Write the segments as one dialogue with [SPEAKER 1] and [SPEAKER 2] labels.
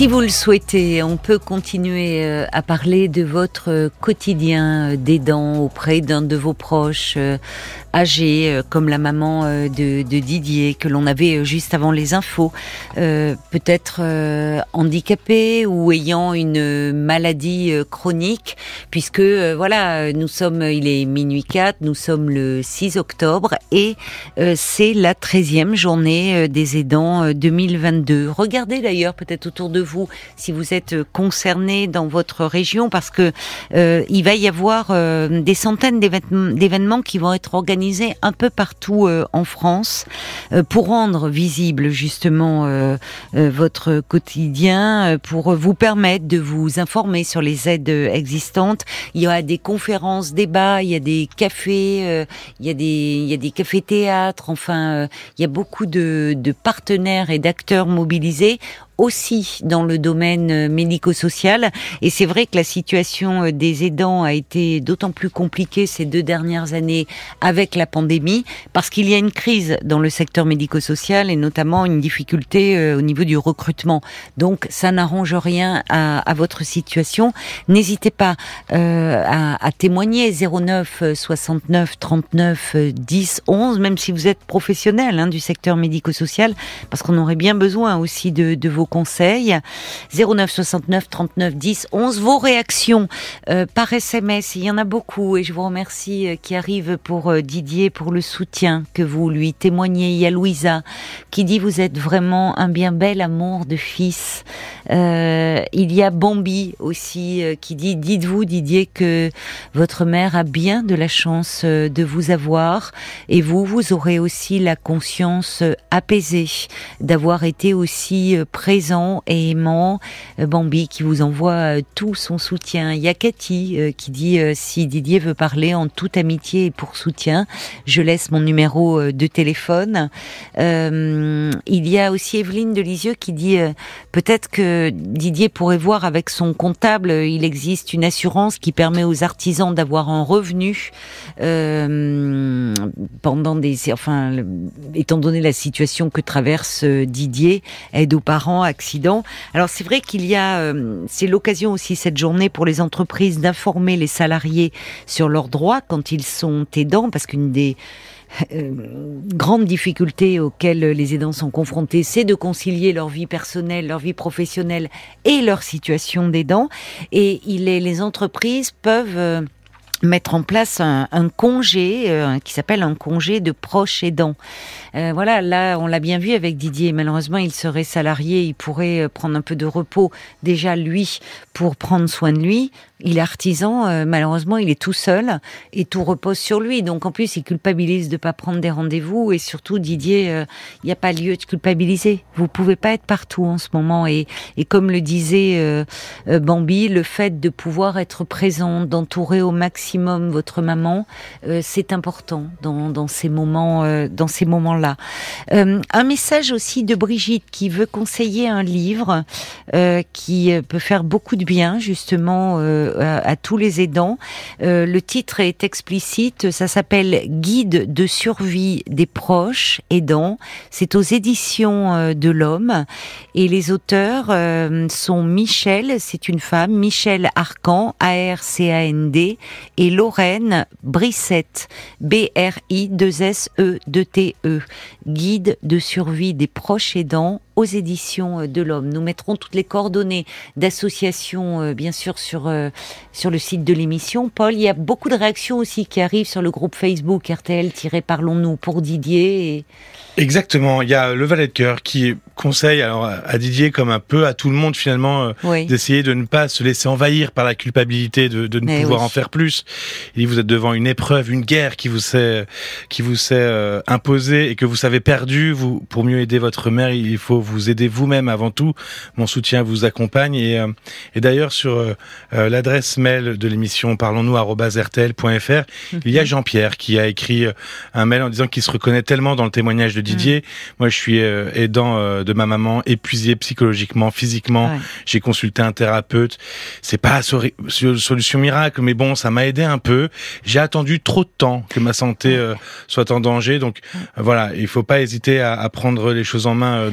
[SPEAKER 1] Si vous le souhaitez, on peut continuer euh, à parler de votre quotidien d'aidant auprès d'un de vos proches, euh, âgés, euh, comme la maman euh, de, Didier que l'on avait euh, juste avant les infos, peut-être handicapé ou ayant une maladie chronique, puisque voilà, nous sommes, il est minuit 4, nous sommes le 6 octobre et c'est la 13e journée des aidants 2022. Regardez d'ailleurs peut-être autour de vous si vous êtes concerné dans votre région, parce que il va y avoir des centaines d'événements qui vont être organisés un peu partout euh, en France euh, pour rendre visible justement euh, votre quotidien, pour vous permettre de vous informer sur les aides existantes. Il y a des conférences, débats, il y a des cafés, il y a des il y a des cafés théâtres. Enfin, il y a beaucoup de, de partenaires et d'acteurs mobilisés aussi dans le domaine euh, médico-social. Et c'est vrai que la situation euh, des aidants a été d'autant plus compliquée ces deux dernières années avec la pandémie, parce qu'il y a une crise dans le secteur médico-social et notamment une difficulté euh, au niveau du recrutement. Donc ça n'arrange rien à, votre situation. N'hésitez pas à, à, témoigner 09 69 39 10 11, même si vous êtes professionnel hein, du secteur médico-social, parce qu'on aurait bien besoin aussi de, de vos conseils. 09 69 39 10 11. Vos réactions euh, par SMS, il y en a beaucoup et je vous remercie euh, qui arrive pour euh, Didier pour le soutien que vous lui témoignez. Il y a Louisa qui dit vous êtes vraiment un bien bel amour de fils. Il y a Bambi aussi qui dit dites-vous Didier que votre mère a bien de la chance de vous avoir et vous vous aurez aussi la conscience apaisée d'avoir été aussi présent et aimant. Bambi qui vous envoie tout son soutien. Il y a Cathy qui dit si Didier veut parler en toute amitié et pour soutien, je laisse mon numéro de téléphone. il y a aussi Evelyne de Lisieux qui dit peut-être que Didier pourrait voir avec son comptable, il existe une assurance qui permet aux artisans d'avoir un revenu euh, pendant des, enfin, étant donné la situation que traverse euh, Didier, aide aux parents, accidents. Alors c'est vrai qu'il y a, euh, c'est l'occasion aussi cette journée pour les entreprises d'informer les salariés sur leurs droits quand ils sont aidants, parce qu'une des euh, grande difficulté auxquelles les aidants sont confrontés, c'est de concilier leur vie personnelle, leur vie professionnelle et leur situation d'aidant. Et il est, les entreprises peuvent euh, mettre en place un, un congé euh, qui s'appelle un congé de proche aidant. Euh, voilà, là on l'a bien vu avec Didier. Malheureusement, il serait salarié, il pourrait prendre un peu de repos déjà lui pour prendre soin de lui il est artisan, euh, malheureusement, il est tout seul et tout repose sur lui. Donc en plus, il culpabilise de pas prendre des rendez-vous et surtout Didier, euh, il n'y a pas lieu de culpabiliser. Vous pouvez pas être partout en ce moment et, et comme le disait euh, Bambi, le fait de pouvoir être présent, d'entourer au maximum votre maman, c'est important dans, ces moments, dans ces moments-là. un message aussi de Brigitte qui veut conseiller un livre qui peut faire beaucoup de bien justement à, tous les aidants. Euh, le titre est explicite, ça s'appelle Guide de survie des proches aidants. C'est aux éditions euh, de l'Homme et les auteurs euh, sont Michel, c'est une femme, Michel Arcan, A-R-C-A-N-D, et Lorraine Brissette, B-R-I-2-S-E-2-T-E, e. Guide de survie des proches aidants aux éditions de l'Homme. Nous mettrons toutes les coordonnées d'associations, bien sûr, sur sur le site de l'émission. Paul, il y a beaucoup de réactions aussi qui arrivent sur le groupe Facebook RTL-Parlons-nous pour Didier. Et...
[SPEAKER 2] Exactement. Il y a le valet de cœur qui conseille alors à Didier comme un peu à tout le monde finalement euh, d'essayer de ne pas se laisser envahir par la culpabilité de, de ne pouvoir en faire plus. Il dit vous êtes devant une épreuve, une guerre qui vous s'est qui vous s'est euh, imposée et que vous savez perdu. Vous pour mieux aider votre mère, il faut vous aider vous-même avant tout. Mon soutien vous accompagne et, euh, et d'ailleurs sur euh, l'adresse mail de l'émission parlons-nous rtl.fr, mhm. il y a Jean-Pierre qui a écrit un mail en disant qu'il se reconnaît tellement dans le témoignage de Didier. Mhm. Moi, je suis aidant de ma maman, épuisé psychologiquement, physiquement. J'ai consulté un thérapeute. C'est pas solution miracle, mais bon, ça m'a aidé un peu. J'ai attendu trop de temps que ma santé soit en danger, donc voilà, il faut pas hésiter à, à prendre les choses en main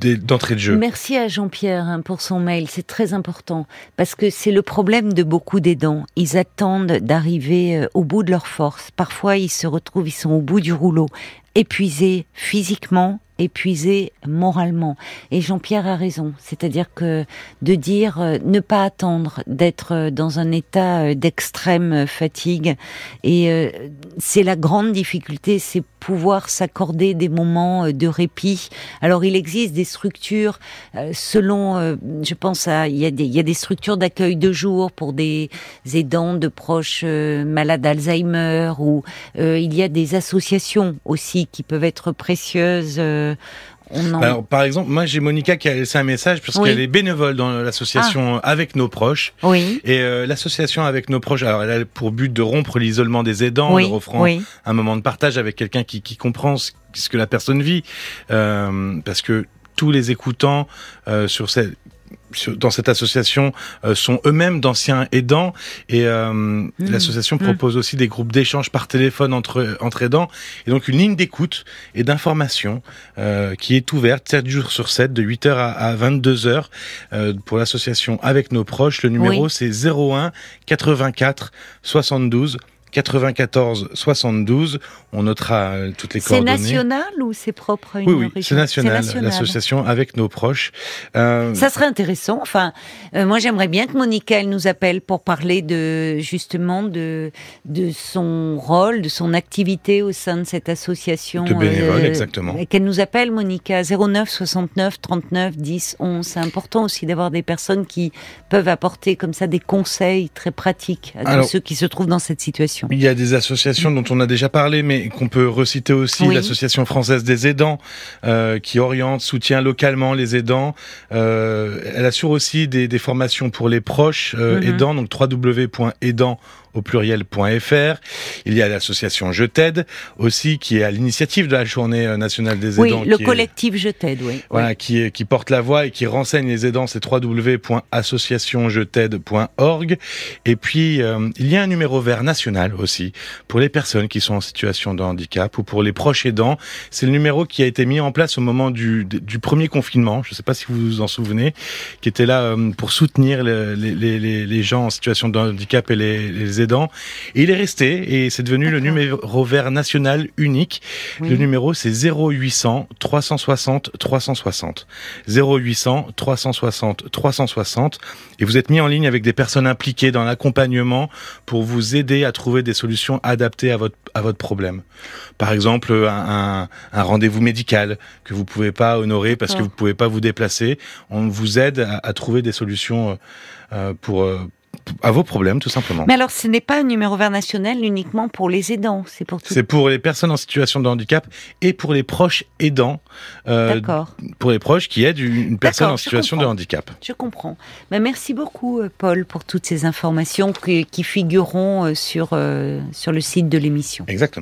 [SPEAKER 2] d'entrée de jeu.
[SPEAKER 1] Merci à Jean-Pierre hein, pour son mail, c'est très important parce que c'est le problème de beaucoup d'aidants. Ils attendent d'arriver euh, au bout de leur force. Parfois, ils se retrouvent, ils sont au bout du rouleau, épuisés physiquement, épuisés moralement. Et Jean-Pierre a raison, c'est-à-dire que de dire euh, ne pas attendre d'être euh, dans un état d'extrême fatigue et c'est la grande difficulté, c'est pouvoir s'accorder des moments euh, de répit. Alors il existe des structures euh, selon, euh, je pense à, il y a des, il y a des structures d'accueil de jour pour des aidants de proches malades d'Alzheimer ou il y a des associations aussi qui peuvent être précieuses
[SPEAKER 2] alors, par exemple, moi j'ai Monica qui a laissé un message parce qu'elle est bénévole dans l'association ah. Avec nos proches.
[SPEAKER 1] Oui.
[SPEAKER 2] Et euh, l'association Avec nos proches, alors elle a pour but de rompre l'isolement des aidants, oui. leur offrant un moment de partage avec quelqu'un qui, qui comprend ce, que la personne vit, euh, parce que tous les écoutants euh, sur cette dans cette association euh, sont eux-mêmes d'anciens aidants et euh, mmh. l'association mmh. propose aussi des groupes d'échange par téléphone entre entre aidants et donc une ligne d'écoute et d'information euh, qui est ouverte 7 jours sur 7 de 8h à, 22h pour l'association avec nos proches le numéro c'est 01 84 72 94 72. On notera euh, toutes les coordonnées.
[SPEAKER 1] C'est national ou c'est propre à une
[SPEAKER 2] Oui, oui c'est national, l'association avec nos proches.
[SPEAKER 1] Euh... Ça serait intéressant. Enfin, euh, moi j'aimerais bien que Monica elle nous appelle pour parler de justement de de son rôle, de son activité au sein de cette association.
[SPEAKER 2] De bénévole, euh, exactement.
[SPEAKER 1] Et qu'elle nous appelle Monica 09 69 39 10 11. C'est important aussi d'avoir des personnes qui peuvent apporter comme ça des conseils très pratiques à tous ceux qui se trouvent dans cette situation.
[SPEAKER 2] Il y a des associations dont on a déjà parlé, mais qu'on peut reciter aussi, l'association française des aidants, euh, qui oriente, soutient localement les aidants. Euh, elle assure aussi des, des, formations pour les proches euh, mhm. aidants, donc www.aidants au pluriel.fr. Il y a l'association Je t'aide aussi qui est à l'initiative de la journée nationale des aidants.
[SPEAKER 1] Oui, le collectif Je t'aide, oui.
[SPEAKER 2] Voilà, Qui, qui porte la voix et qui renseigne les aidants, c'est www.associationjet'aide.org. Et puis, euh, il y a un numéro vert national aussi pour les personnes qui sont en situation de handicap ou pour les proches aidants. C'est le numéro qui a été mis en place au moment du, du premier confinement, je ne sais pas si vous vous en souvenez, qui était là euh, pour soutenir les, les, les, les gens en situation de handicap et les, les aidants. Et il est resté et c'est devenu le numéro vert national unique. Le numéro c'est 0800 360 360. 0800 360 360. Et vous êtes mis en ligne avec des personnes impliquées dans l'accompagnement pour vous aider à trouver des solutions adaptées à votre, à votre problème. Par exemple, un, un, rendez-vous médical que vous pouvez pas honorer parce que vous pouvez pas vous déplacer. On vous aide à, à trouver des solutions euh, pour, euh, à vos problèmes, tout simplement.
[SPEAKER 1] Mais alors, ce n'est pas un numéro vert national uniquement pour les aidants, c'est pour tout.
[SPEAKER 2] C'est pour les personnes en situation de handicap et pour les proches aidants.
[SPEAKER 1] Euh, D'accord.
[SPEAKER 2] Pour les proches qui aident une personne en situation de handicap.
[SPEAKER 1] Je comprends. Mais merci beaucoup, euh, Paul, pour toutes ces informations qui, qui figureront euh, sur, sur le site de l'émission.
[SPEAKER 2] Exactement.